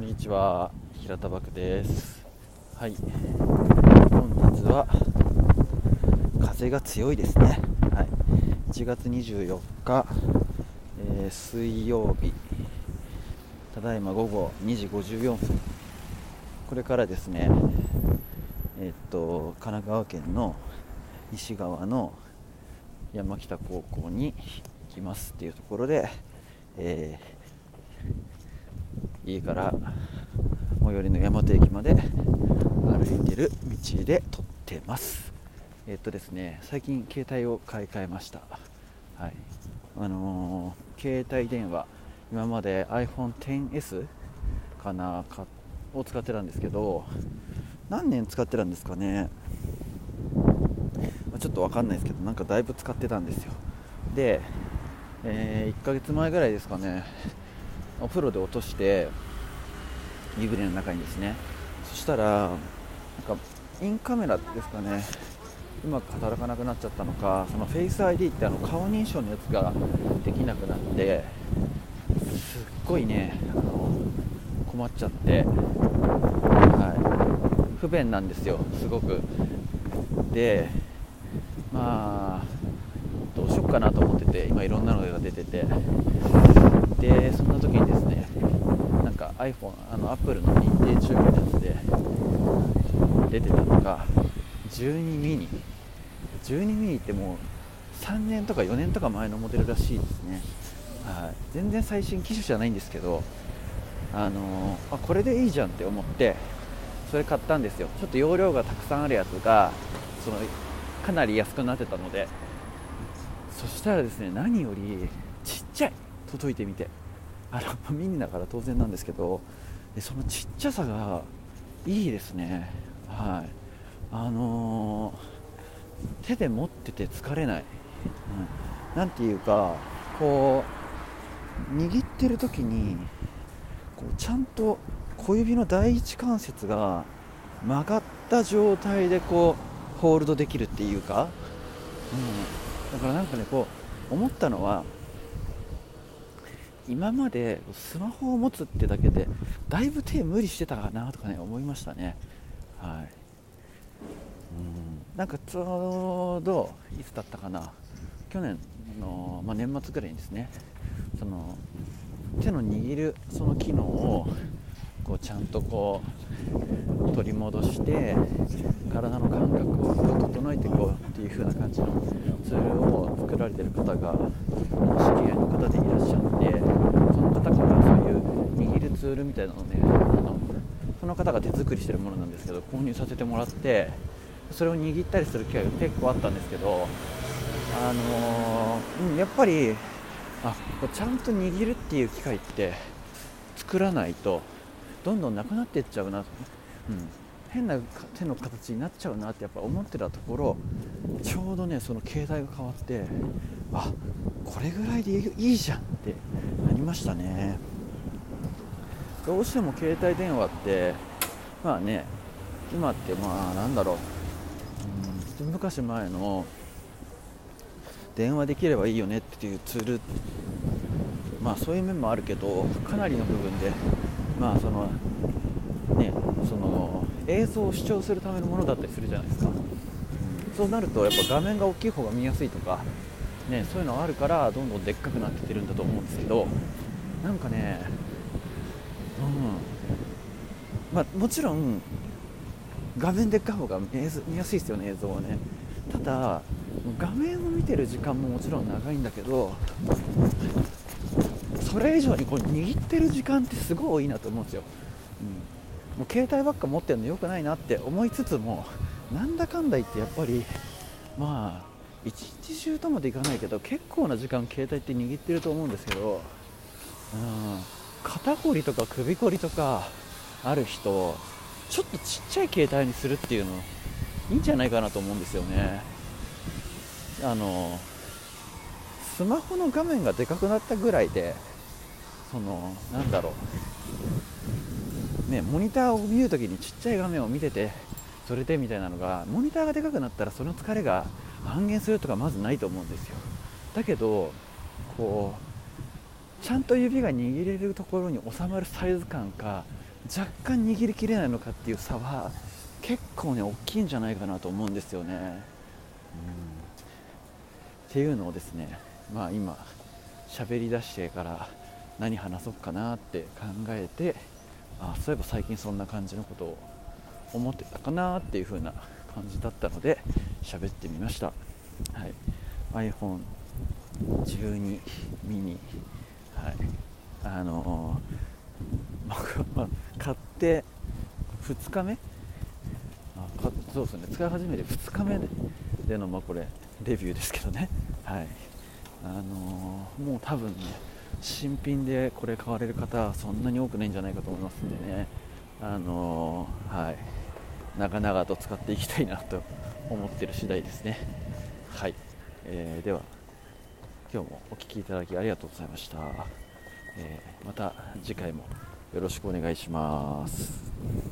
こんにちは平田漠です。はい。本日は風が強いですね。はい。1月24日、えー、水曜日。ただいま午後2時54分。これからですねえー、っと神奈川県の西側の山北高校に行きますっていうところで、えー家から最寄りの大和駅まで歩いてる道で撮ってます。えっとですね最近携帯を買い替えました。はい。あのー、携帯電話今まで iPhone10S かなかを使ってたんですけど何年使ってたんですかね。ちょっと分かんないですけどなんかだいぶ使ってたんですよ。で、えー、1ヶ月前ぐらいですかね。お風呂で落として湯船の中にですね。そしたらなんかインカメラですかね。うまく働かなくなっちゃったのかそのフェイス ID ってあの顔認証のやつができなくなってすっごいねあの困っちゃって、はい、不便なんですよすごく。でまあどうしようかなと思ってて今いろんなのが出てて。でそんな時にですねなんか iPhone あの Apple の認定中古のやつで出てたのが12ミニ。12ミニってもう3年とか4年とか前のモデルらしいですね、はい、全然最新機種じゃないんですけどあのー、あこれでいいじゃんって思ってそれ買ったんですよ。ちょっと容量がたくさんあるやつがそのかなり安くなってたのでそしたらですね何よりちっちゃい。届いてみて。あのミニだから当然なんですけどでそのちっちゃさがいいですね。はい。あのー、手で持ってて疲れない、うん、なんていうかこう握ってる時にこうちゃんと小指の第一関節が曲がった状態でこうホールドできるっていうか、うん、だからなんかねこう思ったのは今までスマホを持つってだけでだいぶ手無理してたかなとかね思いましたね。はい。うん。なんかちょうどいつだったかな。去年の、まあ、年末ぐらいにですねその手の握るその機能をこうちゃんとこう取り戻して体の感覚を整えていこうっていう風な感じのツールを作られてる方が知り合いの方でいらっしゃってその方からそういう握るツールみたいなのをねあのその方が手作りしてるものなんですけど購入させてもらってそれを握ったりする機会が結構あったんですけどあのー、うん、やっぱりあちゃんと握るっていう機会って作らないとどんどんなくなっていっちゃうな、うん、変な手の形になっちゃうなってやっぱ思ってたところちょうどねその携帯が変わってあこれぐらいでいいじゃんってなりましたね。どうしても携帯電話ってまあね今ってまあなんだろう、うん、一昔前の電話できればいいよねっていうツールまあそういう面もあるけどかなりの部分でまあその映像を視聴するためのものだったりするじゃないですか、そうなるとやっぱ画面が大きい方が見やすいとかねそういうのはあるからどんどんでっかくなってってるんだと思うんですけどなんかねうん。まあもちろん画面でっかい方が見やすいですよね映像はね。ただ画面を見てる時間ももちろん長いんだけどそれ以上にこう握ってる時間ってすごい多いなと思うんですよ、もう携帯ばっか持ってるの良くないなって思いつつもなんだかんだ言ってやっぱりまあ一日中とまでいかないけど結構な時間携帯って握ってると思うんですけど、うん、肩こりとか首こりとかある人ちょっとちっちゃい携帯にするっていうのいいんじゃないかなと思うんですよね。あのスマホの画面がでかくなったぐらいでそのなんだろう。ねモニターを見るときにちっちゃい画面を見ててそれでみたいなのがモニターがでかくなったらその疲れが半減するとかまずないと思うんですよだけどこうちゃんと指が握れるところに収まるサイズ感か若干握りきれないのかっていう差は結構ね大きいんじゃないかなと思うんですよね。うん、っていうのをですねまあ今喋り出してから何話そうかなって考えてあそういえば最近そんな感じのことを思ってたかなっていう風な感じだったので喋ってみました、はい、iPhone12 ミニ、はい、あのー、買って2日目？あかそうですね。使い始めて2日目での、まあ、これレビューですけどね、はい。あのー、もう多分ね新品でこれ買われる方はそんなに多くないんじゃないかと思いますんでね。あのー、はい。長々と使っていきたいなと思ってる次第ですね。はい、えー、では今日もお聴きいただきありがとうございました、えー、また次回もよろしくお願いします。